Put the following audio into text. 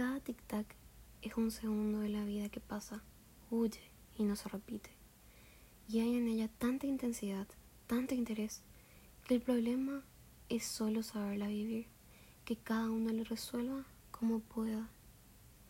cada tic-tac es un segundo de la vida que pasa, huye y no se repite. Y hay en ella tanta intensidad, tanto interés, que el problema es solo saberla vivir, que cada uno lo resuelva como pueda